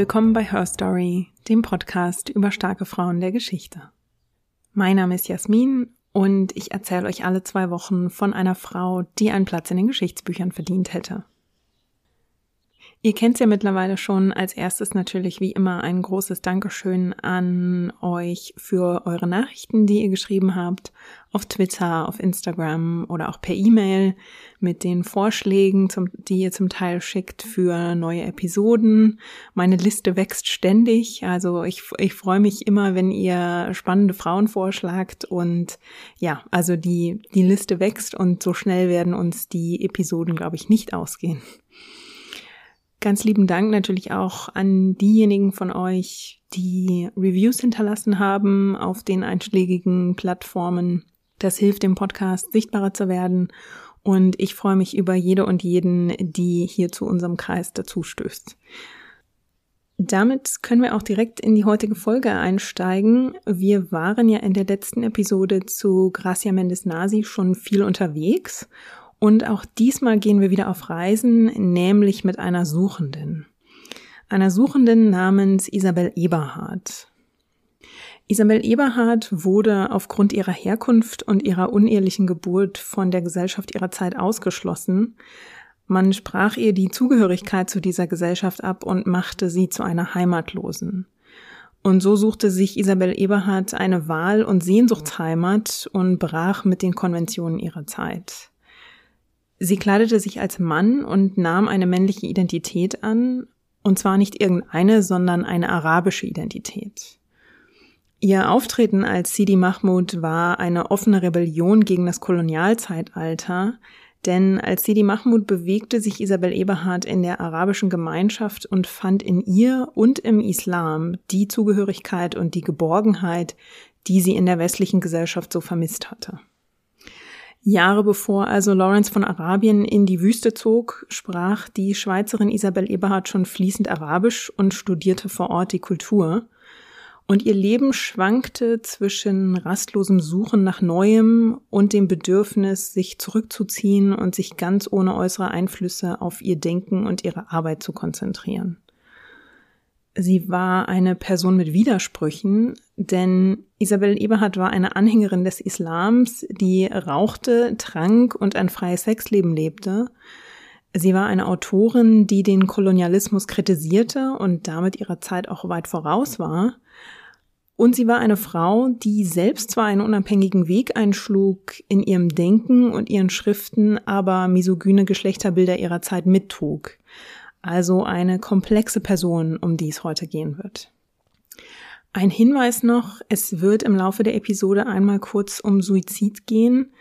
Willkommen bei Her Story, dem Podcast über starke Frauen der Geschichte. Mein Name ist Jasmin und ich erzähle euch alle zwei Wochen von einer Frau, die einen Platz in den Geschichtsbüchern verdient hätte. Ihr kennt ja mittlerweile schon. Als erstes natürlich wie immer ein großes Dankeschön an euch für eure Nachrichten, die ihr geschrieben habt, auf Twitter, auf Instagram oder auch per E-Mail mit den Vorschlägen, zum, die ihr zum Teil schickt für neue Episoden. Meine Liste wächst ständig. Also ich, ich freue mich immer, wenn ihr spannende Frauen vorschlagt und ja, also die, die Liste wächst und so schnell werden uns die Episoden, glaube ich, nicht ausgehen. Ganz lieben Dank natürlich auch an diejenigen von euch, die Reviews hinterlassen haben auf den einschlägigen Plattformen. Das hilft dem Podcast sichtbarer zu werden und ich freue mich über jede und jeden, die hier zu unserem Kreis dazu stößt. Damit können wir auch direkt in die heutige Folge einsteigen. Wir waren ja in der letzten Episode zu Gracia Mendes Nasi schon viel unterwegs und auch diesmal gehen wir wieder auf Reisen, nämlich mit einer Suchenden. Einer Suchenden namens Isabel Eberhard. Isabel Eberhard wurde aufgrund ihrer Herkunft und ihrer unehelichen Geburt von der Gesellschaft ihrer Zeit ausgeschlossen. Man sprach ihr die Zugehörigkeit zu dieser Gesellschaft ab und machte sie zu einer Heimatlosen. Und so suchte sich Isabel Eberhard eine Wahl- und Sehnsuchtsheimat und brach mit den Konventionen ihrer Zeit. Sie kleidete sich als Mann und nahm eine männliche Identität an, und zwar nicht irgendeine, sondern eine arabische Identität. Ihr Auftreten als Sidi Mahmud war eine offene Rebellion gegen das Kolonialzeitalter, denn als Sidi Mahmud bewegte sich Isabel Eberhard in der arabischen Gemeinschaft und fand in ihr und im Islam die Zugehörigkeit und die Geborgenheit, die sie in der westlichen Gesellschaft so vermisst hatte. Jahre bevor also Lawrence von Arabien in die Wüste zog, sprach die Schweizerin Isabel Eberhard schon fließend Arabisch und studierte vor Ort die Kultur. Und ihr Leben schwankte zwischen rastlosem Suchen nach Neuem und dem Bedürfnis, sich zurückzuziehen und sich ganz ohne äußere Einflüsse auf ihr Denken und ihre Arbeit zu konzentrieren. Sie war eine Person mit Widersprüchen, denn Isabel Eberhard war eine Anhängerin des Islams, die rauchte, trank und ein freies Sexleben lebte. Sie war eine Autorin, die den Kolonialismus kritisierte und damit ihrer Zeit auch weit voraus war. Und sie war eine Frau, die selbst zwar einen unabhängigen Weg einschlug in ihrem Denken und ihren Schriften, aber misogyne Geschlechterbilder ihrer Zeit mittrug also eine komplexe Person, um die es heute gehen wird. Ein Hinweis noch, es wird im Laufe der Episode einmal kurz um Suizid gehen.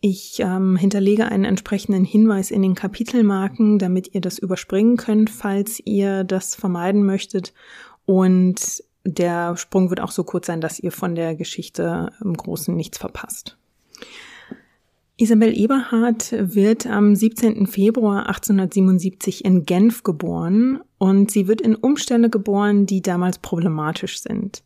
Ich ähm, hinterlege einen entsprechenden Hinweis in den Kapitelmarken, damit ihr das überspringen könnt, falls ihr das vermeiden möchtet. Und der Sprung wird auch so kurz sein, dass ihr von der Geschichte im Großen nichts verpasst. Isabel Eberhard wird am 17. Februar 1877 in Genf geboren und sie wird in Umstände geboren, die damals problematisch sind.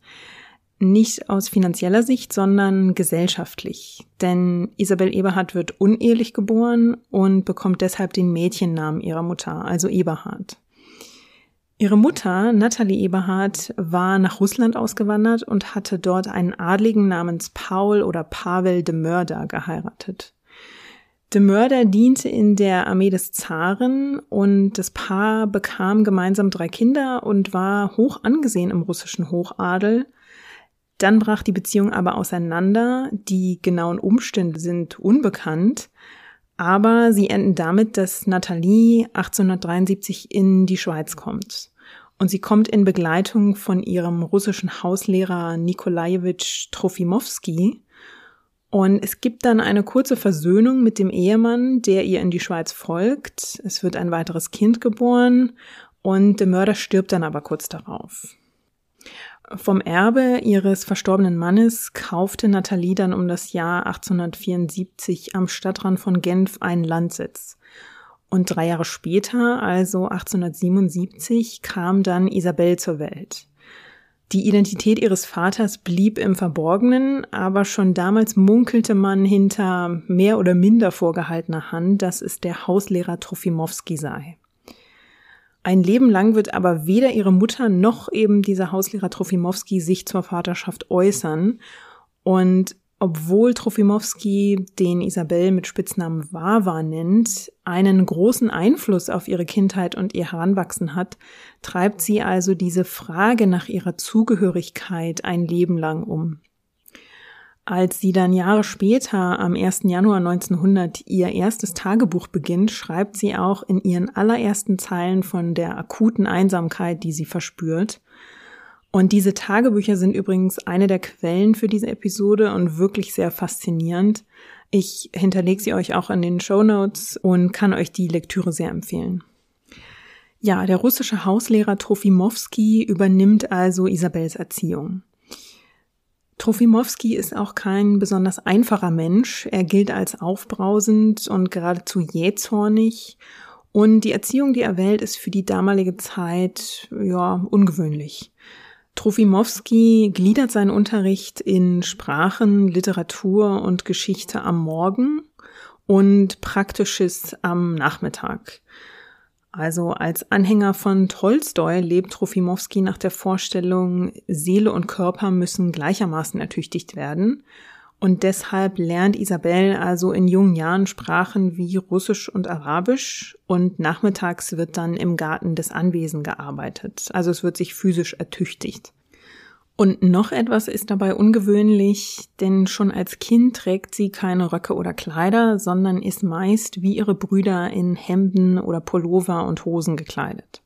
Nicht aus finanzieller Sicht, sondern gesellschaftlich. Denn Isabel Eberhard wird unehelich geboren und bekommt deshalb den Mädchennamen ihrer Mutter, also Eberhard. Ihre Mutter, Natalie Eberhard, war nach Russland ausgewandert und hatte dort einen Adligen namens Paul oder Pavel de Mörder geheiratet. De Mörder diente in der Armee des Zaren und das Paar bekam gemeinsam drei Kinder und war hoch angesehen im russischen Hochadel. Dann brach die Beziehung aber auseinander. Die genauen Umstände sind unbekannt. Aber sie enden damit, dass Nathalie 1873 in die Schweiz kommt. Und sie kommt in Begleitung von ihrem russischen Hauslehrer Nikolajewitsch Trofimowski. Und es gibt dann eine kurze Versöhnung mit dem Ehemann, der ihr in die Schweiz folgt. Es wird ein weiteres Kind geboren und der Mörder stirbt dann aber kurz darauf. Vom Erbe ihres verstorbenen Mannes kaufte Nathalie dann um das Jahr 1874 am Stadtrand von Genf einen Landsitz. Und drei Jahre später, also 1877, kam dann Isabel zur Welt. Die Identität ihres Vaters blieb im Verborgenen, aber schon damals munkelte man hinter mehr oder minder vorgehaltener Hand, dass es der Hauslehrer Trofimowski sei. Ein Leben lang wird aber weder ihre Mutter noch eben dieser Hauslehrer Trofimowski sich zur Vaterschaft äußern. Und obwohl Trofimowski den Isabel mit Spitznamen Wawa nennt, einen großen Einfluss auf ihre Kindheit und ihr Heranwachsen hat, treibt sie also diese Frage nach ihrer Zugehörigkeit ein Leben lang um. Als sie dann Jahre später, am 1. Januar 1900, ihr erstes Tagebuch beginnt, schreibt sie auch in ihren allerersten Zeilen von der akuten Einsamkeit, die sie verspürt. Und diese Tagebücher sind übrigens eine der Quellen für diese Episode und wirklich sehr faszinierend. Ich hinterlege sie euch auch in den Show Notes und kann euch die Lektüre sehr empfehlen. Ja, der russische Hauslehrer Trofimowski übernimmt also Isabels Erziehung. Trofimowski ist auch kein besonders einfacher Mensch. Er gilt als aufbrausend und geradezu jähzornig. Und die Erziehung, die er wählt, ist für die damalige Zeit, ja, ungewöhnlich. Trofimowski gliedert seinen Unterricht in Sprachen, Literatur und Geschichte am Morgen und Praktisches am Nachmittag. Also als Anhänger von Tolstoi lebt Trofimowski nach der Vorstellung, Seele und Körper müssen gleichermaßen ertüchtigt werden. Und deshalb lernt Isabel also in jungen Jahren Sprachen wie Russisch und Arabisch und nachmittags wird dann im Garten des Anwesen gearbeitet. Also es wird sich physisch ertüchtigt. Und noch etwas ist dabei ungewöhnlich, denn schon als Kind trägt sie keine Röcke oder Kleider, sondern ist meist wie ihre Brüder in Hemden oder Pullover und Hosen gekleidet.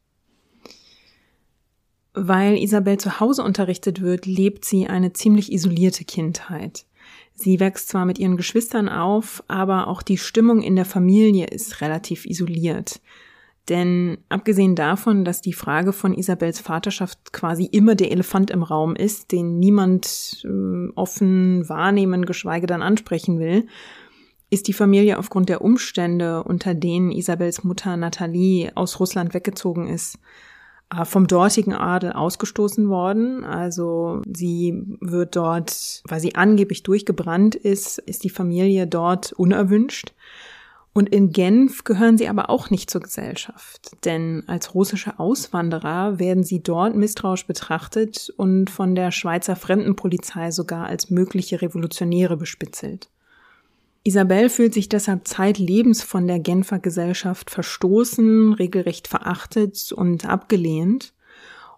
Weil Isabel zu Hause unterrichtet wird, lebt sie eine ziemlich isolierte Kindheit. Sie wächst zwar mit ihren Geschwistern auf, aber auch die Stimmung in der Familie ist relativ isoliert. Denn abgesehen davon, dass die Frage von Isabels Vaterschaft quasi immer der Elefant im Raum ist, den niemand äh, offen wahrnehmen, geschweige dann ansprechen will, ist die Familie aufgrund der Umstände, unter denen Isabels Mutter Nathalie aus Russland weggezogen ist, äh, vom dortigen Adel ausgestoßen worden. Also sie wird dort, weil sie angeblich durchgebrannt ist, ist die Familie dort unerwünscht. Und in Genf gehören sie aber auch nicht zur Gesellschaft, denn als russische Auswanderer werden sie dort misstrauisch betrachtet und von der Schweizer Fremdenpolizei sogar als mögliche Revolutionäre bespitzelt. Isabel fühlt sich deshalb zeitlebens von der Genfer Gesellschaft verstoßen, regelrecht verachtet und abgelehnt.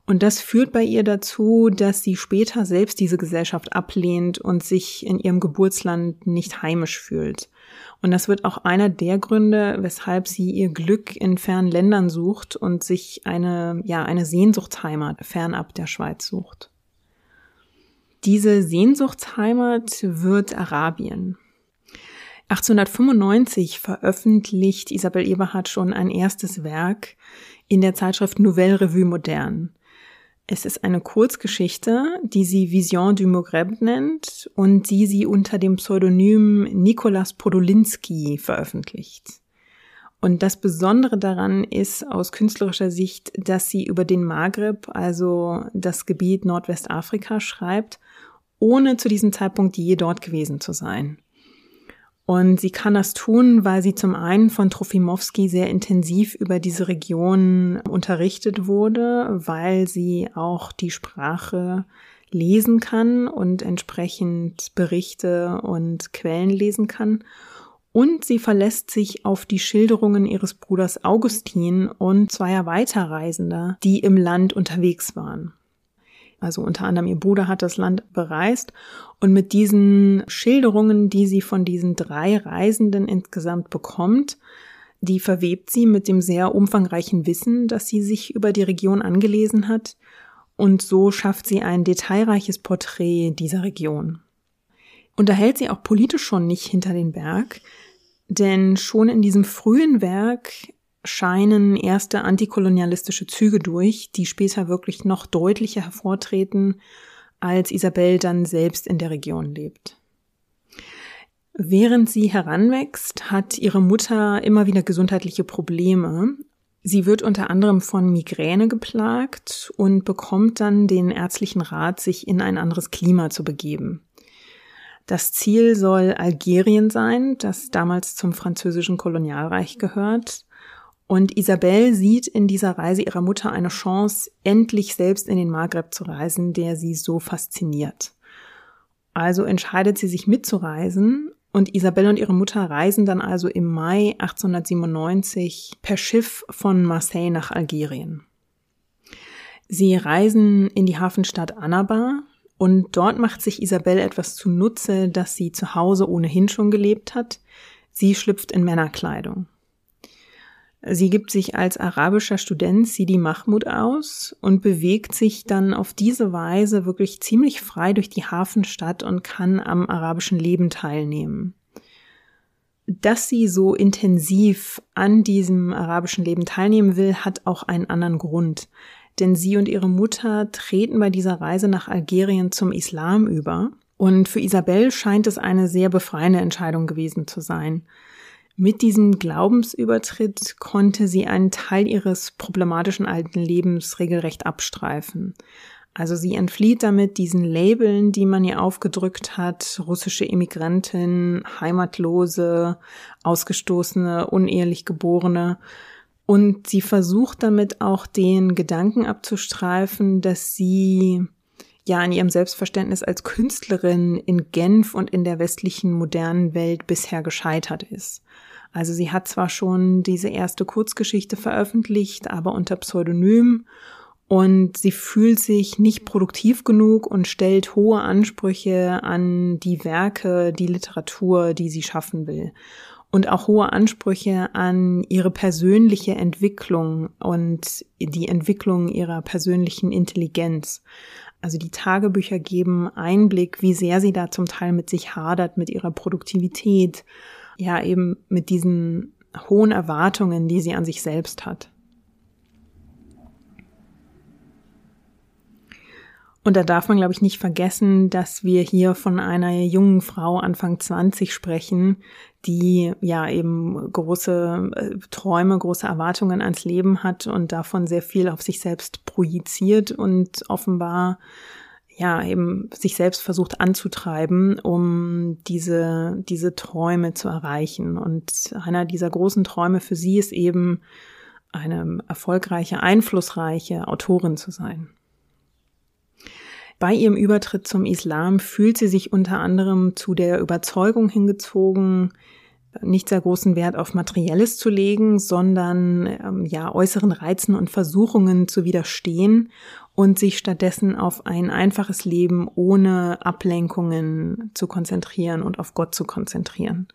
Und das führt bei ihr dazu, dass sie später selbst diese Gesellschaft ablehnt und sich in ihrem Geburtsland nicht heimisch fühlt. Und das wird auch einer der Gründe, weshalb sie ihr Glück in fernen Ländern sucht und sich eine, ja, eine Sehnsuchtsheimat fernab der Schweiz sucht. Diese Sehnsuchtsheimat wird Arabien. 1895 veröffentlicht Isabel Eberhard schon ein erstes Werk in der Zeitschrift Nouvelle Revue Moderne. Es ist eine Kurzgeschichte, die sie Vision du Maghreb nennt und die sie unter dem Pseudonym Nikolas Podolinski veröffentlicht. Und das Besondere daran ist aus künstlerischer Sicht, dass sie über den Maghreb, also das Gebiet Nordwestafrika, schreibt, ohne zu diesem Zeitpunkt je dort gewesen zu sein. Und sie kann das tun, weil sie zum einen von Trofimowski sehr intensiv über diese Region unterrichtet wurde, weil sie auch die Sprache lesen kann und entsprechend Berichte und Quellen lesen kann. Und sie verlässt sich auf die Schilderungen ihres Bruders Augustin und zweier Weiterreisender, die im Land unterwegs waren also unter anderem ihr Bruder hat das Land bereist und mit diesen Schilderungen, die sie von diesen drei Reisenden insgesamt bekommt, die verwebt sie mit dem sehr umfangreichen Wissen, das sie sich über die Region angelesen hat und so schafft sie ein detailreiches Porträt dieser Region. Unterhält sie auch politisch schon nicht hinter den Berg, denn schon in diesem frühen Werk scheinen erste antikolonialistische Züge durch, die später wirklich noch deutlicher hervortreten, als Isabel dann selbst in der Region lebt. Während sie heranwächst, hat ihre Mutter immer wieder gesundheitliche Probleme. Sie wird unter anderem von Migräne geplagt und bekommt dann den ärztlichen Rat, sich in ein anderes Klima zu begeben. Das Ziel soll Algerien sein, das damals zum französischen Kolonialreich gehört. Und Isabel sieht in dieser Reise ihrer Mutter eine Chance, endlich selbst in den Maghreb zu reisen, der sie so fasziniert. Also entscheidet sie sich mitzureisen und Isabel und ihre Mutter reisen dann also im Mai 1897 per Schiff von Marseille nach Algerien. Sie reisen in die Hafenstadt Annaba und dort macht sich Isabel etwas zunutze, das sie zu Hause ohnehin schon gelebt hat. Sie schlüpft in Männerkleidung. Sie gibt sich als arabischer Student Sidi Mahmoud aus und bewegt sich dann auf diese Weise wirklich ziemlich frei durch die Hafenstadt und kann am arabischen Leben teilnehmen. Dass sie so intensiv an diesem arabischen Leben teilnehmen will, hat auch einen anderen Grund. Denn sie und ihre Mutter treten bei dieser Reise nach Algerien zum Islam über. Und für Isabel scheint es eine sehr befreiende Entscheidung gewesen zu sein. Mit diesem Glaubensübertritt konnte sie einen Teil ihres problematischen alten Lebens regelrecht abstreifen. Also sie entflieht damit diesen Labeln, die man ihr aufgedrückt hat, russische Immigrantin, Heimatlose, Ausgestoßene, unehelich Geborene. Und sie versucht damit auch den Gedanken abzustreifen, dass sie ja in ihrem Selbstverständnis als Künstlerin in Genf und in der westlichen modernen Welt bisher gescheitert ist. Also sie hat zwar schon diese erste Kurzgeschichte veröffentlicht, aber unter Pseudonym und sie fühlt sich nicht produktiv genug und stellt hohe Ansprüche an die Werke, die Literatur, die sie schaffen will. Und auch hohe Ansprüche an ihre persönliche Entwicklung und die Entwicklung ihrer persönlichen Intelligenz. Also die Tagebücher geben Einblick, wie sehr sie da zum Teil mit sich hadert, mit ihrer Produktivität ja eben mit diesen hohen Erwartungen, die sie an sich selbst hat. Und da darf man, glaube ich, nicht vergessen, dass wir hier von einer jungen Frau Anfang 20 sprechen, die ja eben große äh, Träume, große Erwartungen ans Leben hat und davon sehr viel auf sich selbst projiziert und offenbar ja, eben sich selbst versucht anzutreiben, um diese, diese Träume zu erreichen. Und einer dieser großen Träume für sie ist eben, eine erfolgreiche, einflussreiche Autorin zu sein. Bei ihrem Übertritt zum Islam fühlt sie sich unter anderem zu der Überzeugung hingezogen, nicht sehr großen Wert auf Materielles zu legen, sondern ähm, ja äußeren Reizen und Versuchungen zu widerstehen und sich stattdessen auf ein einfaches Leben ohne Ablenkungen zu konzentrieren und auf Gott zu konzentrieren.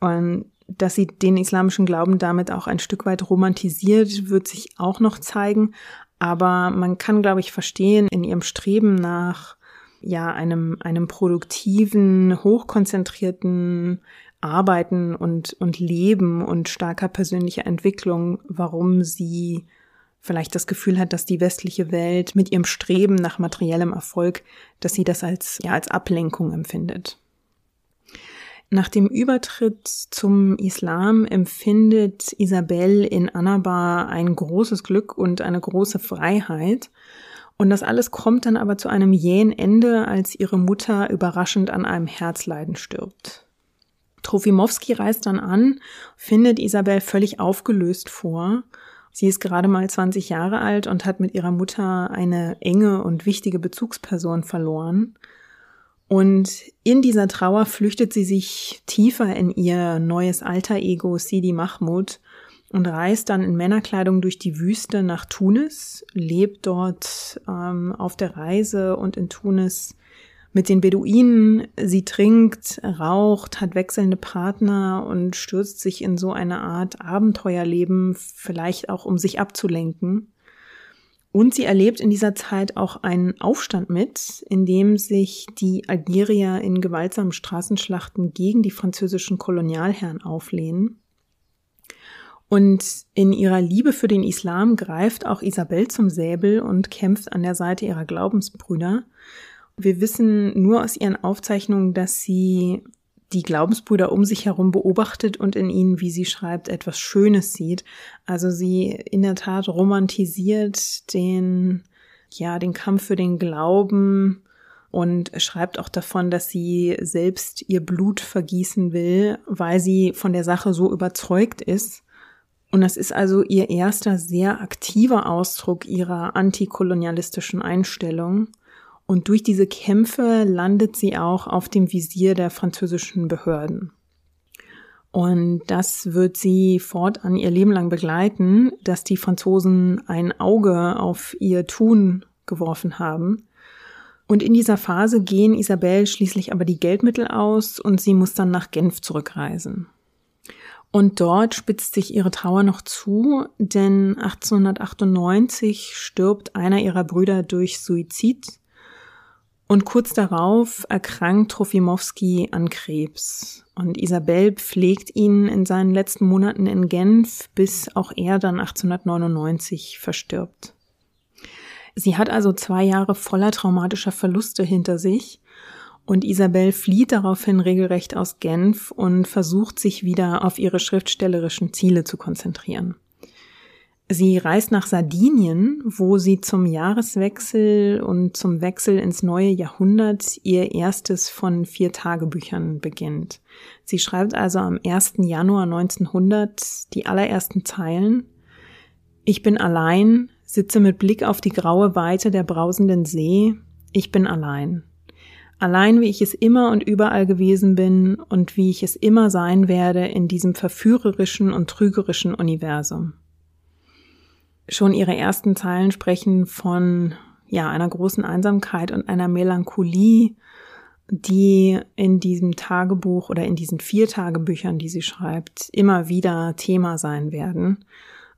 Und dass sie den islamischen Glauben damit auch ein Stück weit romantisiert, wird sich auch noch zeigen. Aber man kann, glaube ich, verstehen in ihrem Streben nach ja einem einem produktiven, hochkonzentrierten Arbeiten und, und Leben und starker persönlicher Entwicklung, warum sie vielleicht das Gefühl hat, dass die westliche Welt mit ihrem Streben nach materiellem Erfolg, dass sie das als, ja, als Ablenkung empfindet. Nach dem Übertritt zum Islam empfindet Isabel in Annaba ein großes Glück und eine große Freiheit. Und das alles kommt dann aber zu einem jähen Ende, als ihre Mutter überraschend an einem Herzleiden stirbt. Trofimowski reist dann an, findet Isabel völlig aufgelöst vor. Sie ist gerade mal 20 Jahre alt und hat mit ihrer Mutter eine enge und wichtige Bezugsperson verloren. Und in dieser Trauer flüchtet sie sich tiefer in ihr neues Alter-Ego Sidi Mahmoud und reist dann in Männerkleidung durch die Wüste nach Tunis, lebt dort ähm, auf der Reise und in Tunis mit den Beduinen. Sie trinkt, raucht, hat wechselnde Partner und stürzt sich in so eine Art Abenteuerleben, vielleicht auch um sich abzulenken. Und sie erlebt in dieser Zeit auch einen Aufstand mit, in dem sich die Algerier in gewaltsamen Straßenschlachten gegen die französischen Kolonialherren auflehnen. Und in ihrer Liebe für den Islam greift auch Isabel zum Säbel und kämpft an der Seite ihrer Glaubensbrüder. Wir wissen nur aus ihren Aufzeichnungen, dass sie die Glaubensbrüder um sich herum beobachtet und in ihnen, wie sie schreibt, etwas Schönes sieht. Also sie in der Tat romantisiert den, ja, den Kampf für den Glauben und schreibt auch davon, dass sie selbst ihr Blut vergießen will, weil sie von der Sache so überzeugt ist Und das ist also ihr erster sehr aktiver Ausdruck ihrer antikolonialistischen Einstellung. Und durch diese Kämpfe landet sie auch auf dem Visier der französischen Behörden. Und das wird sie fortan ihr Leben lang begleiten, dass die Franzosen ein Auge auf ihr Tun geworfen haben. Und in dieser Phase gehen Isabelle schließlich aber die Geldmittel aus und sie muss dann nach Genf zurückreisen. Und dort spitzt sich ihre Trauer noch zu, denn 1898 stirbt einer ihrer Brüder durch Suizid und kurz darauf erkrankt Trofimowski an Krebs. Und Isabelle pflegt ihn in seinen letzten Monaten in Genf, bis auch er dann 1899 verstirbt. Sie hat also zwei Jahre voller traumatischer Verluste hinter sich und Isabel flieht daraufhin regelrecht aus Genf und versucht sich wieder auf ihre schriftstellerischen Ziele zu konzentrieren. Sie reist nach Sardinien, wo sie zum Jahreswechsel und zum Wechsel ins neue Jahrhundert ihr erstes von vier Tagebüchern beginnt. Sie schreibt also am 1. Januar 1900 die allerersten Zeilen. Ich bin allein, sitze mit Blick auf die graue Weite der brausenden See. Ich bin allein. Allein wie ich es immer und überall gewesen bin und wie ich es immer sein werde in diesem verführerischen und trügerischen Universum. Schon ihre ersten Zeilen sprechen von ja, einer großen Einsamkeit und einer Melancholie, die in diesem Tagebuch oder in diesen vier Tagebüchern, die sie schreibt, immer wieder Thema sein werden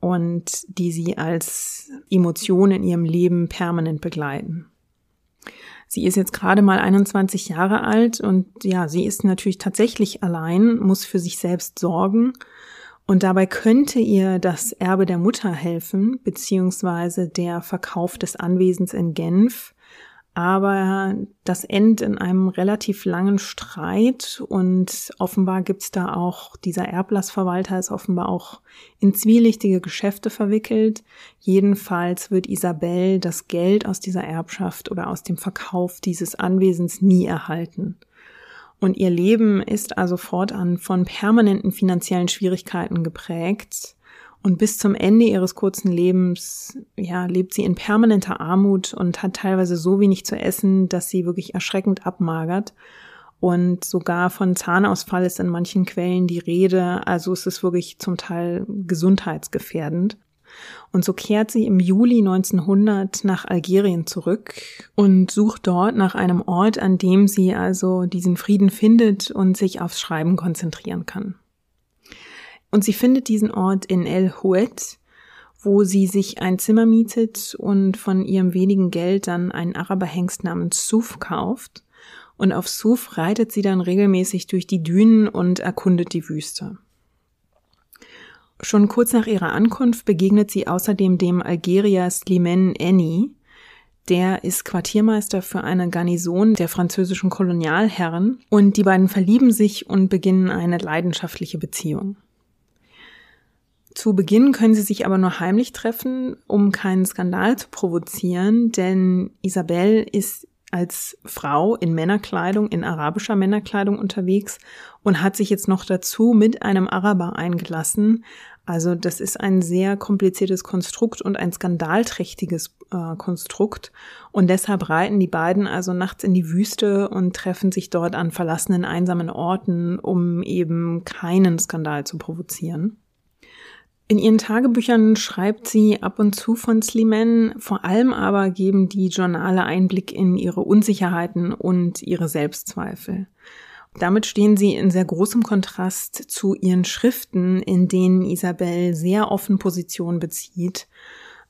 und die sie als Emotion in ihrem Leben permanent begleiten. Sie ist jetzt gerade mal 21 Jahre alt und ja, sie ist natürlich tatsächlich allein, muss für sich selbst sorgen und dabei könnte ihr das Erbe der Mutter helfen, beziehungsweise der Verkauf des Anwesens in Genf, aber das endet in einem relativ langen Streit und offenbar gibt's da auch, dieser Erblassverwalter ist offenbar auch in zwielichtige Geschäfte verwickelt. Jedenfalls wird Isabel das Geld aus dieser Erbschaft oder aus dem Verkauf dieses Anwesens nie erhalten. Und ihr Leben ist also fortan von permanenten finanziellen Schwierigkeiten geprägt und bis zum Ende ihres kurzen Lebens, ja, lebt sie in permanenter Armut und hat teilweise so wenig zu essen, dass sie wirklich erschreckend abmagert. Und sogar von Zahnausfall ist in manchen Quellen die Rede. Also es ist wirklich zum Teil gesundheitsgefährdend. Und so kehrt sie im Juli 1900 nach Algerien zurück und sucht dort nach einem Ort, an dem sie also diesen Frieden findet und sich aufs Schreiben konzentrieren kann. Und sie findet diesen Ort in El Houet, wo sie sich ein Zimmer mietet und von ihrem wenigen Geld dann einen Araberhengst namens Suf kauft. Und auf Suf reitet sie dann regelmäßig durch die Dünen und erkundet die Wüste. Schon kurz nach ihrer Ankunft begegnet sie außerdem dem Algerier Slimane Eni. Der ist Quartiermeister für eine Garnison der französischen Kolonialherren und die beiden verlieben sich und beginnen eine leidenschaftliche Beziehung. Zu Beginn können sie sich aber nur heimlich treffen, um keinen Skandal zu provozieren, denn Isabelle ist als Frau in Männerkleidung, in arabischer Männerkleidung unterwegs und hat sich jetzt noch dazu mit einem Araber eingelassen. Also das ist ein sehr kompliziertes Konstrukt und ein skandalträchtiges äh, Konstrukt. Und deshalb reiten die beiden also nachts in die Wüste und treffen sich dort an verlassenen, einsamen Orten, um eben keinen Skandal zu provozieren. In ihren Tagebüchern schreibt sie ab und zu von Slimane, vor allem aber geben die Journale Einblick in ihre Unsicherheiten und ihre Selbstzweifel. Damit stehen sie in sehr großem Kontrast zu ihren Schriften, in denen Isabel sehr offen Position bezieht.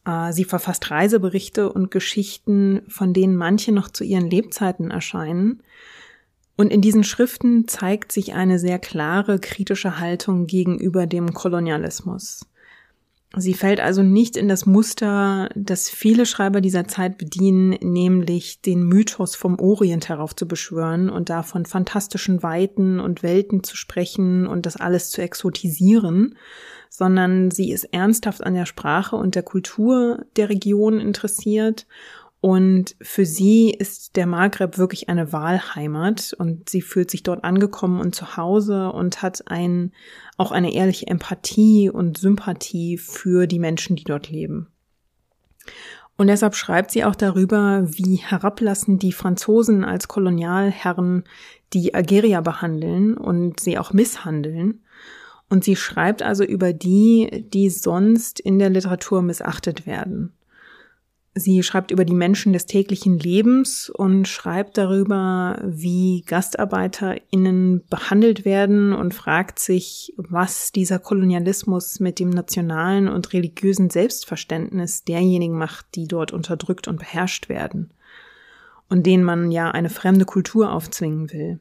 Äh, sie verfasst Reiseberichte und Geschichten, von denen manche noch zu ihren Lebzeiten erscheinen. Und in diesen Schriften zeigt sich eine sehr klare kritische Haltung gegenüber dem Kolonialismus. Sie fällt also nicht in das Muster, das viele Schreiber dieser Zeit bedienen, nämlich den Mythos vom Orient heraufzubeschwören und da von fantastischen Weiten und Welten zu sprechen und das alles zu exotisieren, sondern sie ist ernsthaft an der Sprache und der Kultur der Region interessiert Und für sie ist der Maghreb wirklich eine Wahlheimat und sie fühlt sich dort angekommen und zu Hause und hat ein, auch eine ehrliche Empathie und Sympathie für die Menschen, die dort leben. Und deshalb schreibt sie auch darüber, wie herablassend die Franzosen als Kolonialherren die Algerier behandeln und sie auch misshandeln. Und sie schreibt also über die, die sonst in der Literatur missachtet werden. Sie schreibt über die Menschen des täglichen Lebens und schreibt darüber, wie GastarbeiterInnen behandelt werden und fragt sich, was dieser Kolonialismus mit dem nationalen und religiösen Selbstverständnis derjenigen macht, die dort unterdrückt und beherrscht werden und denen man ja eine fremde Kultur aufzwingen will.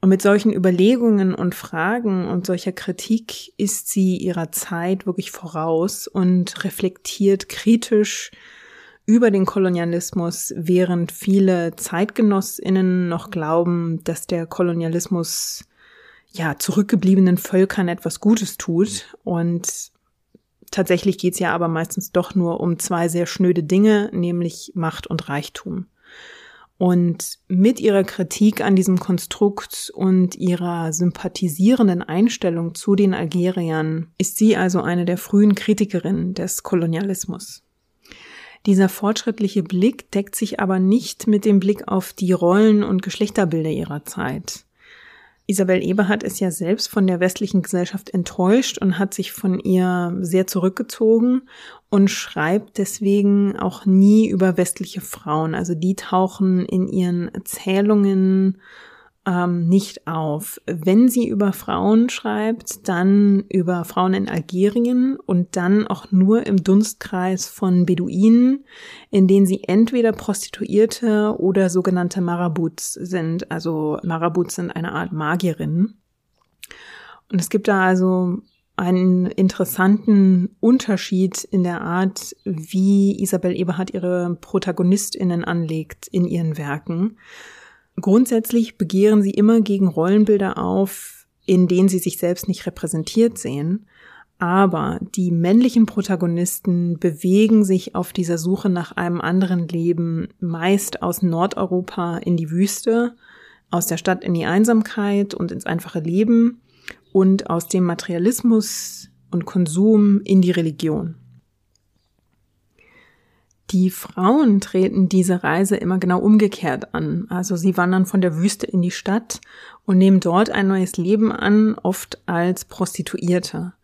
Und mit solchen Überlegungen und Fragen und solcher Kritik ist sie ihrer Zeit wirklich voraus und reflektiert kritisch über den Kolonialismus, während viele Zeitgenossinnen noch glauben, dass der Kolonialismus ja zurückgebliebenen Völkern etwas Gutes tut. Und tatsächlich geht's ja aber meistens doch nur um zwei sehr schnöde Dinge, nämlich Macht und Reichtum. Und mit ihrer Kritik an diesem Konstrukt und ihrer sympathisierenden Einstellung zu den Algeriern ist sie also eine der frühen Kritikerinnen des Kolonialismus. Dieser fortschrittliche Blick deckt sich aber nicht mit dem Blick auf die Rollen und Geschlechterbilder ihrer Zeit. Isabel Eberhardt ist ja selbst von der westlichen Gesellschaft enttäuscht und hat sich von ihr sehr zurückgezogen und schreibt deswegen auch nie über westliche Frauen. Also die tauchen in ihren Erzählungen ähm, nicht auf. Wenn sie über Frauen schreibt, dann über Frauen in Algerien und dann auch nur im Dunstkreis von Beduinen, in denen sie entweder Prostituierte oder sogenannte Marabouts sind. Also Marabouts sind eine Art Magierinnen. Und es gibt da also einen interessanten Unterschied in der Art, wie Isabel Eberhardt ihre ProtagonistInnen anlegt in ihren Werken. Grundsätzlich begehren sie immer gegen Rollenbilder auf, in denen sie sich selbst nicht repräsentiert sehen. Aber die männlichen Protagonisten bewegen sich auf dieser Suche nach einem anderen Leben meist aus Nordeuropa in die Wüste, aus der Stadt in die Einsamkeit und ins einfache Leben und aus dem Materialismus und Konsum in die Religion. Die Frauen treten diese Reise immer genau umgekehrt an. Also sie wandern von der Wüste in die Stadt und nehmen dort ein neues Leben an, oft als Prostituierte.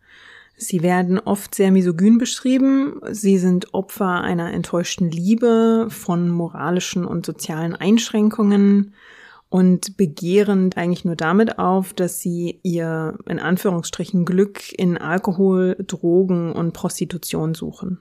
Sie werden oft sehr misogyn beschrieben. Sie sind Opfer einer enttäuschten Liebe, von moralischen und sozialen Einschränkungen und begehren eigentlich nur damit auf, dass sie ihr in Anführungsstrichen Glück in Alkohol, Drogen und Prostitution suchen.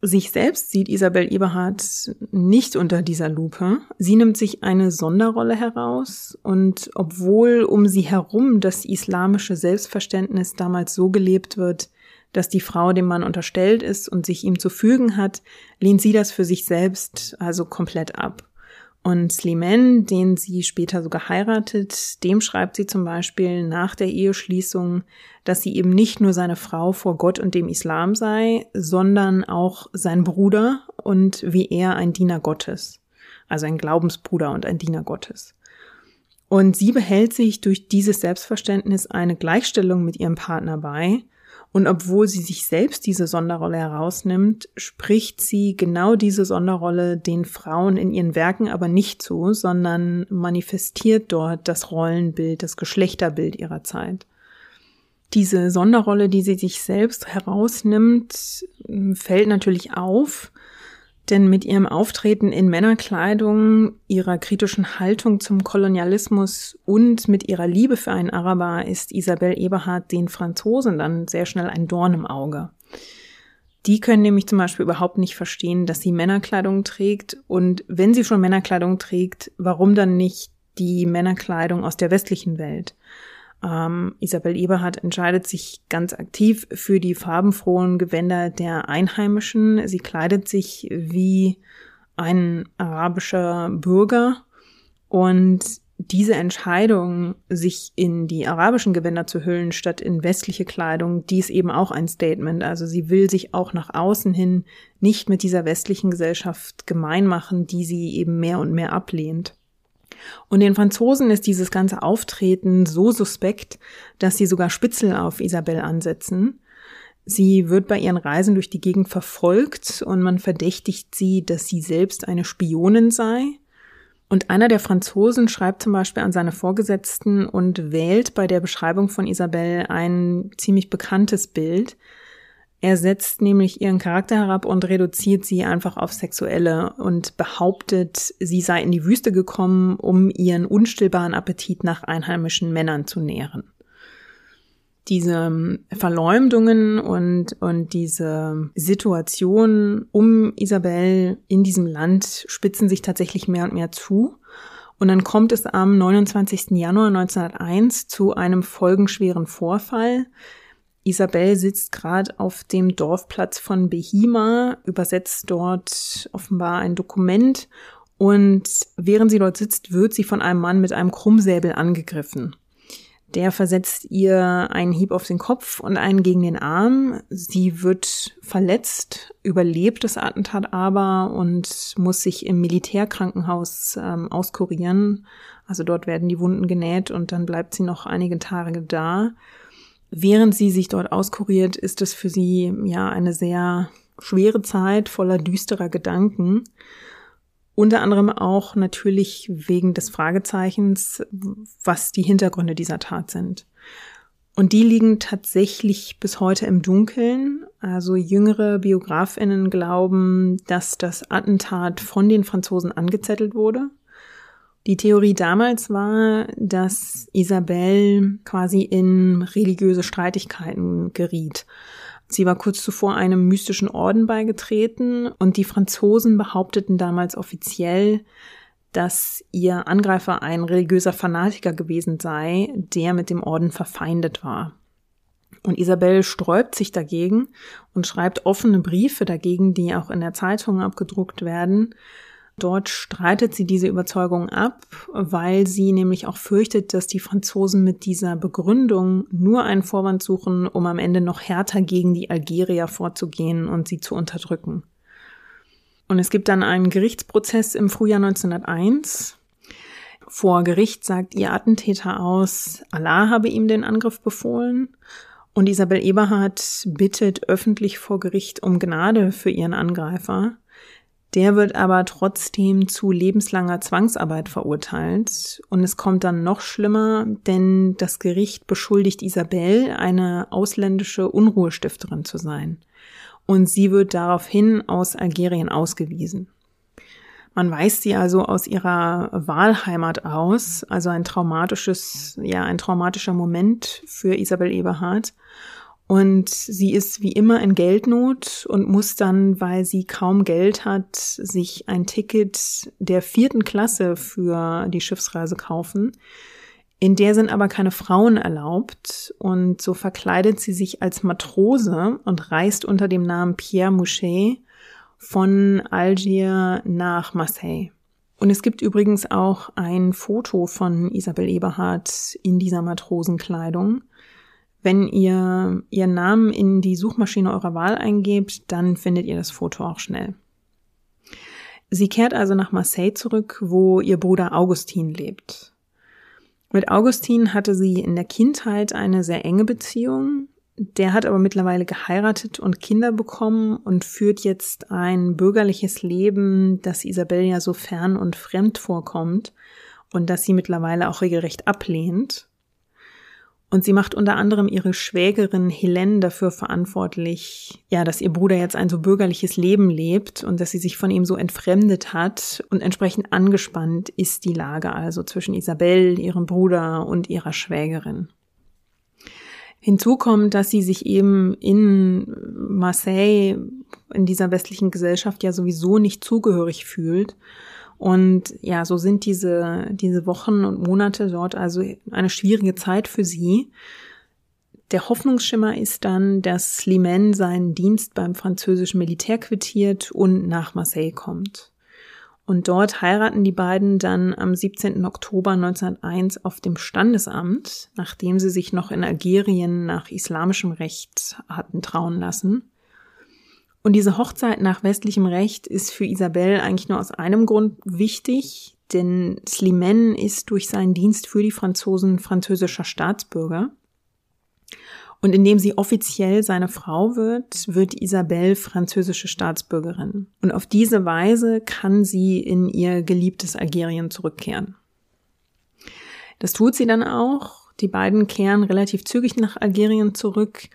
Sich selbst sieht Isabel Eberhardt nicht unter dieser Lupe. Sie nimmt sich eine Sonderrolle heraus und obwohl um sie herum das islamische Selbstverständnis damals so gelebt wird, dass die Frau dem Mann unterstellt ist und sich ihm zu fügen hat, lehnt sie das für sich selbst also komplett ab. Und Sliman, den sie später sogar heiratet, dem schreibt sie zum Beispiel nach der Eheschließung, dass sie eben nicht nur seine Frau vor Gott und dem Islam sei, sondern auch sein Bruder und wie er ein Diener Gottes. Also ein Glaubensbruder und ein Diener Gottes. Und sie behält sich durch dieses Selbstverständnis eine Gleichstellung mit ihrem Partner bei und obwohl sie sich selbst diese Sonderrolle herausnimmt, spricht sie genau diese Sonderrolle den Frauen in ihren Werken aber nicht zu, sondern manifestiert dort das Rollenbild, das Geschlechterbild ihrer Zeit. Diese Sonderrolle, die sie sich selbst herausnimmt, fällt natürlich auf, denn mit ihrem Auftreten in Männerkleidung, ihrer kritischen Haltung zum Kolonialismus und mit ihrer Liebe für einen Araber ist Isabel Eberhard den Franzosen dann sehr schnell ein Dorn im Auge. Die können nämlich zum Beispiel überhaupt nicht verstehen, dass sie Männerkleidung trägt und wenn sie schon Männerkleidung trägt, warum dann nicht die Männerkleidung aus der westlichen Welt? Ähm, Isabel Eberhardt entscheidet sich ganz aktiv für die farbenfrohen Gewänder der Einheimischen. Sie kleidet sich wie ein arabischer Bürger und diese Entscheidung, sich in die arabischen Gewänder zu hüllen, statt in westliche Kleidung, die ist eben auch ein Statement. Also sie will sich auch nach außen hin nicht mit dieser westlichen Gesellschaft gemein machen, die sie eben mehr und mehr ablehnt. Und den Franzosen ist dieses ganze Auftreten so suspekt, dass sie sogar Spitzel auf Isabelle ansetzen. Sie wird bei ihren Reisen durch die Gegend verfolgt und man verdächtigt sie, dass sie selbst eine Spionin sei. Und einer der Franzosen schreibt zum Beispiel an seine Vorgesetzten und wählt bei der Beschreibung von Isabelle ein ziemlich bekanntes Bild. Er setzt nämlich ihren Charakter herab und reduziert sie einfach auf Sexuelle und behauptet, sie sei in die Wüste gekommen, um ihren unstillbaren Appetit nach einheimischen Männern zu nähren diese ähm, Verleumdungen und, und diese Situation um Isabel in diesem Land spitzen sich tatsächlich mehr und mehr zu. Und dann kommt es am 29. Januar 1901 zu einem folgenschweren Vorfall. Isabel sitzt gerade auf dem Dorfplatz von Behima, übersetzt dort offenbar ein Dokument und während sie dort sitzt, wird sie von einem Mann mit einem Krummsäbel angegriffen. Der versetzt ihr einen Hieb auf den Kopf und einen gegen den Arm. Sie wird verletzt, überlebt das Attentat aber und muss sich im Militärkrankenhaus ähm, auskurieren. Also dort werden die Wunden genäht und dann bleibt sie noch einige Tage da. Während sie sich dort auskuriert, ist es für sie ja eine sehr schwere Zeit voller düsterer Gedanken. Unter anderem auch natürlich wegen des Fragezeichens, was die Hintergründe dieser Tat sind. Und die liegen tatsächlich bis heute im Dunkeln. Also jüngere Biografinnen glauben, dass das Attentat von den Franzosen angezettelt wurde. Die Theorie damals war, dass Isabelle quasi in religiöse Streitigkeiten geriet. Sie war kurz zuvor einem mystischen Orden beigetreten und die Franzosen behaupteten damals offiziell, dass ihr Angreifer ein religiöser Fanatiker gewesen sei, der mit dem Orden verfeindet war. Und Isabelle sträubt sich dagegen und schreibt offene Briefe dagegen, die auch in der Zeitung abgedruckt werden, Dort streitet sie diese Überzeugung ab, weil sie nämlich auch fürchtet, dass die Franzosen mit dieser Begründung nur einen Vorwand suchen, um am Ende noch härter gegen die Algerier vorzugehen und sie zu unterdrücken. Und es gibt dann einen Gerichtsprozess im Frühjahr 1901. Vor Gericht sagt ihr Attentäter aus, Allah habe ihm den Angriff befohlen. Und Isabel Eberhard bittet öffentlich vor Gericht um Gnade für ihren Angreifer. Der wird aber trotzdem zu lebenslanger Zwangsarbeit verurteilt. Und es kommt dann noch schlimmer, denn das Gericht beschuldigt Isabel, eine ausländische Unruhestifterin zu sein. Und sie wird daraufhin aus Algerien ausgewiesen. Man weist sie also aus ihrer Wahlheimat aus, also ein traumatisches, ja, ein traumatischer Moment für Isabel Eberhard. Und sie ist wie immer in Geldnot und muss dann, weil sie kaum Geld hat, sich ein Ticket der vierten Klasse für die Schiffsreise kaufen. In der sind aber keine Frauen erlaubt und so verkleidet sie sich als Matrose und reist unter dem Namen Pierre Mouchet von Algier nach Marseille. Und es gibt übrigens auch ein Foto von Isabel Eberhard in dieser Matrosenkleidung. Wenn ihr ihren Namen in die Suchmaschine eurer Wahl eingebt, dann findet ihr das Foto auch schnell. Sie kehrt also nach Marseille zurück, wo ihr Bruder Augustin lebt. Mit Augustin hatte sie in der Kindheit eine sehr enge Beziehung. Der hat aber mittlerweile geheiratet und Kinder bekommen und führt jetzt ein bürgerliches Leben, das Isabelle ja so fern und fremd vorkommt und das sie mittlerweile auch regelrecht ablehnt. Und sie macht unter anderem ihre Schwägerin Helene dafür verantwortlich, ja, dass ihr Bruder jetzt ein so bürgerliches Leben lebt und dass sie sich von ihm so entfremdet hat und entsprechend angespannt ist die Lage also zwischen Isabelle, ihrem Bruder und ihrer Schwägerin. Hinzu kommt, dass sie sich eben in Marseille, in dieser westlichen Gesellschaft ja sowieso nicht zugehörig fühlt und ja, so sind diese, diese Wochen und Monate dort also eine schwierige Zeit für sie. Der Hoffnungsschimmer ist dann, dass Slimane seinen Dienst beim französischen Militär quittiert und nach Marseille kommt. Und dort heiraten die beiden dann am 17. Oktober 1901 auf dem Standesamt, nachdem sie sich noch in Algerien nach islamischem Recht hatten trauen lassen. Und diese Hochzeit nach westlichem Recht ist für Isabel eigentlich nur aus einem Grund wichtig, denn Slimane ist durch seinen Dienst für die Franzosen französischer Staatsbürger. Und indem sie offiziell seine Frau wird, wird Isabelle französische Staatsbürgerin. Und auf diese Weise kann sie in ihr geliebtes Algerien zurückkehren. Das tut sie dann auch. Die beiden kehren relativ zügig nach Algerien zurück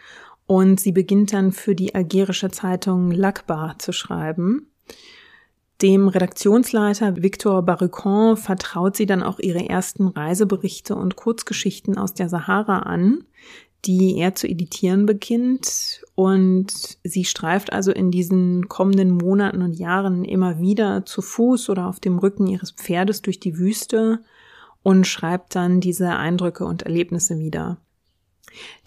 und sie beginnt dann für die algerische Zeitung L'Akbar zu schreiben. Dem Redaktionsleiter Victor Barricon vertraut sie dann auch ihre ersten Reiseberichte und Kurzgeschichten aus der Sahara an, die er zu editieren beginnt. Und sie streift also in diesen kommenden Monaten und Jahren immer wieder zu Fuß oder auf dem Rücken ihres Pferdes durch die Wüste und schreibt dann diese Eindrücke und Erlebnisse wieder.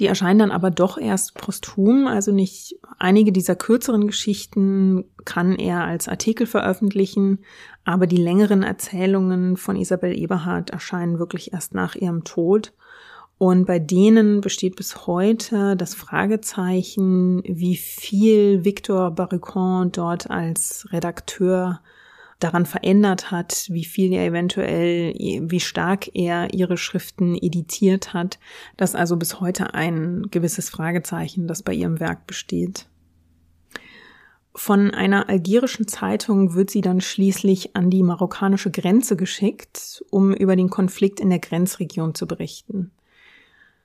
Die erscheinen dann aber doch erst posthum, also nicht einige dieser kürzeren Geschichten kann er als Artikel veröffentlichen, aber die längeren Erzählungen von Isabel Eberhard erscheinen wirklich erst nach ihrem Tod. Und bei denen besteht bis heute das Fragezeichen, wie viel Victor Barricon dort als Redakteur daran verändert hat, wie viel er eventuell, wie stark er ihre Schriften editiert hat, dass also bis heute ein gewisses Fragezeichen, das bei ihrem Werk besteht. Von einer algerischen Zeitung wird sie dann schließlich an die marokkanische Grenze geschickt, um über den Konflikt in der Grenzregion zu berichten.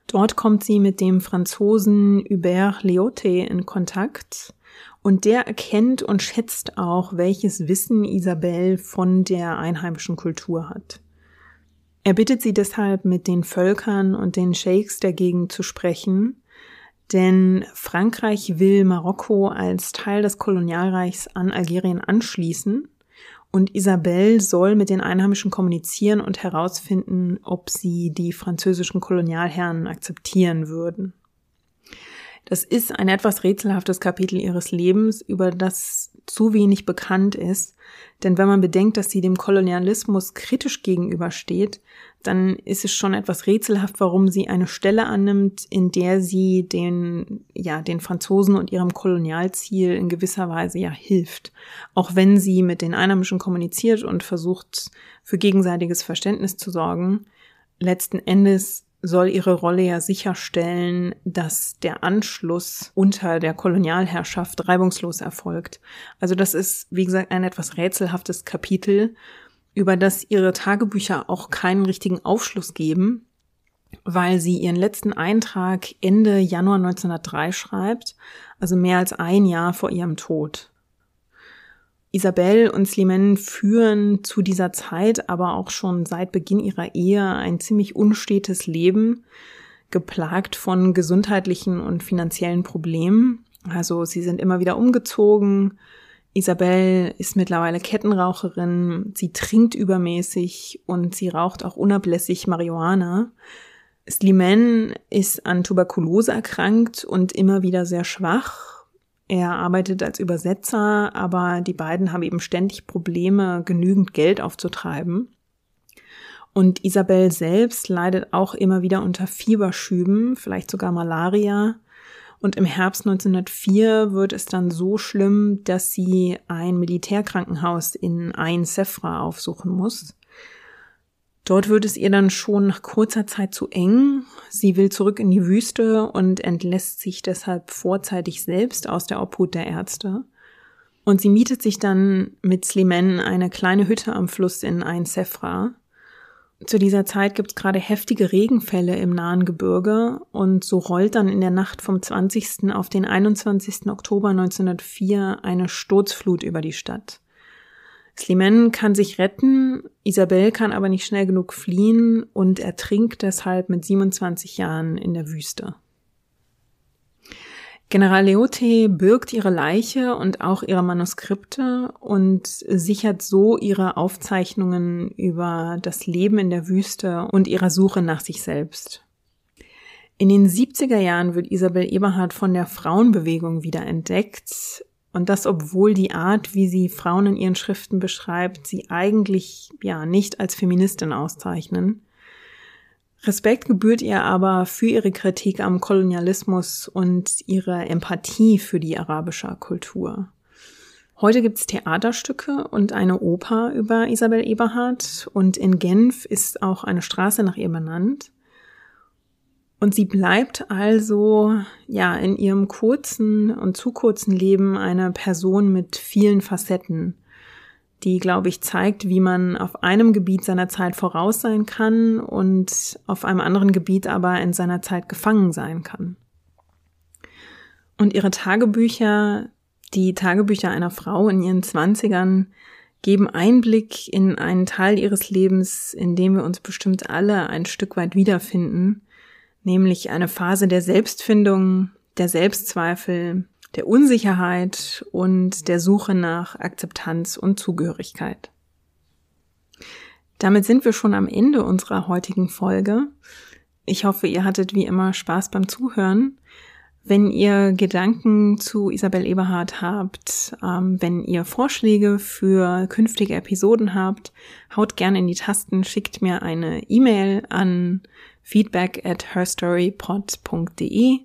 Dort kommt sie mit dem Franzosen Hubert Leoté in Kontakt und der erkennt und schätzt auch, welches Wissen Isabelle von der einheimischen Kultur hat. Er bittet sie deshalb, mit den Völkern und den Sheiks der Gegend zu sprechen, denn Frankreich will Marokko als Teil des Kolonialreichs an Algerien anschließen und Isabelle soll mit den Einheimischen kommunizieren und herausfinden, ob sie die französischen Kolonialherren akzeptieren würden. Das ist ein etwas rätselhaftes Kapitel ihres Lebens, über das zu wenig bekannt ist, denn wenn man bedenkt, dass sie dem Kolonialismus kritisch gegenübersteht, dann ist es schon etwas rätselhaft, warum sie eine Stelle annimmt, in der sie den, ja, den Franzosen und ihrem Kolonialziel in gewisser Weise ja hilft. Auch wenn sie mit den Einheimischen kommuniziert und versucht, für gegenseitiges Verständnis zu sorgen, letzten Endes soll ihre Rolle ja sicherstellen, dass der Anschluss unter der Kolonialherrschaft reibungslos erfolgt. Also das ist, wie gesagt, ein etwas rätselhaftes Kapitel, über das ihre Tagebücher auch keinen richtigen Aufschluss geben, weil sie ihren letzten Eintrag Ende Januar 1903 schreibt, also mehr als ein Jahr vor ihrem Tod. Isabel und Slimen führen zu dieser Zeit aber auch schon seit Beginn ihrer Ehe ein ziemlich unstetes Leben, geplagt von gesundheitlichen und finanziellen Problemen. Also sie sind immer wieder umgezogen. Isabel ist mittlerweile Kettenraucherin, sie trinkt übermäßig und sie raucht auch unablässig Marihuana. Slimen ist an Tuberkulose erkrankt und immer wieder sehr schwach er arbeitet als Übersetzer, aber die beiden haben eben ständig Probleme, genügend Geld aufzutreiben. Und Isabel selbst leidet auch immer wieder unter Fieberschüben, vielleicht sogar Malaria. Und im Herbst 1904 wird es dann so schlimm, dass sie ein Militärkrankenhaus in Ain Sefra aufsuchen muss. Dort wird es ihr dann schon nach kurzer Zeit zu eng. Sie will zurück in die Wüste und entlässt sich deshalb vorzeitig selbst aus der Obhut der Ärzte. Und sie mietet sich dann mit Slimen eine kleine Hütte am Fluss in Ein Sefra. Zu dieser Zeit gibt es gerade heftige Regenfälle im nahen Gebirge und so rollt dann in der Nacht vom 20. auf den 21. Oktober 1904 eine Sturzflut über die Stadt. Sliman kann sich retten, Isabel kann aber nicht schnell genug fliehen und ertrinkt deshalb mit 27 Jahren in der Wüste. General Leote birgt ihre Leiche und auch ihre Manuskripte und sichert so ihre Aufzeichnungen über das Leben in der Wüste und ihrer Suche nach sich selbst. In den 70er Jahren wird Isabel Eberhard von der Frauenbewegung wieder entdeckt Und das, obwohl die Art, wie sie Frauen in ihren Schriften beschreibt, sie eigentlich ja nicht als Feministin auszeichnen. Respekt gebührt ihr aber für ihre Kritik am Kolonialismus und ihre Empathie für die arabische Kultur. Heute gibt's Theaterstücke und eine Oper über Isabel Eberhardt und in Genf ist auch eine Straße nach ihr benannt. Und sie bleibt also, ja, in ihrem kurzen und zu kurzen Leben eine Person mit vielen Facetten, die, glaube ich, zeigt, wie man auf einem Gebiet seiner Zeit voraus sein kann und auf einem anderen Gebiet aber in seiner Zeit gefangen sein kann. Und ihre Tagebücher, die Tagebücher einer Frau in ihren Zwanzigern, geben Einblick in einen Teil ihres Lebens, in dem wir uns bestimmt alle ein Stück weit wiederfinden nämlich eine Phase der Selbstfindung, der Selbstzweifel, der Unsicherheit und der Suche nach Akzeptanz und Zugehörigkeit. Damit sind wir schon am Ende unserer heutigen Folge. Ich hoffe, ihr hattet wie immer Spaß beim Zuhören. Wenn ihr Gedanken zu Isabel Eberhardt habt, ähm, wenn ihr Vorschläge für künftige Episoden habt, haut gerne in die Tasten, schickt mir eine E-Mail an feedback at herstorypod.de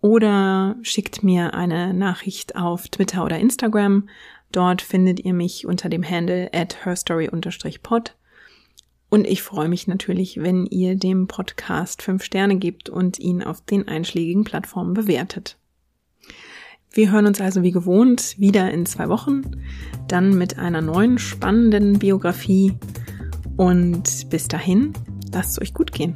oder schickt mir eine Nachricht auf Twitter oder Instagram. Dort findet ihr mich unter dem Handle at herstory-pod. Und ich freue mich natürlich, wenn ihr dem Podcast fünf Sterne gebt und ihn auf den einschlägigen Plattformen bewertet. Wir hören uns also wie gewohnt wieder in zwei Wochen, dann mit einer neuen spannenden Biografie. Und bis dahin, lasst es euch gut gehen.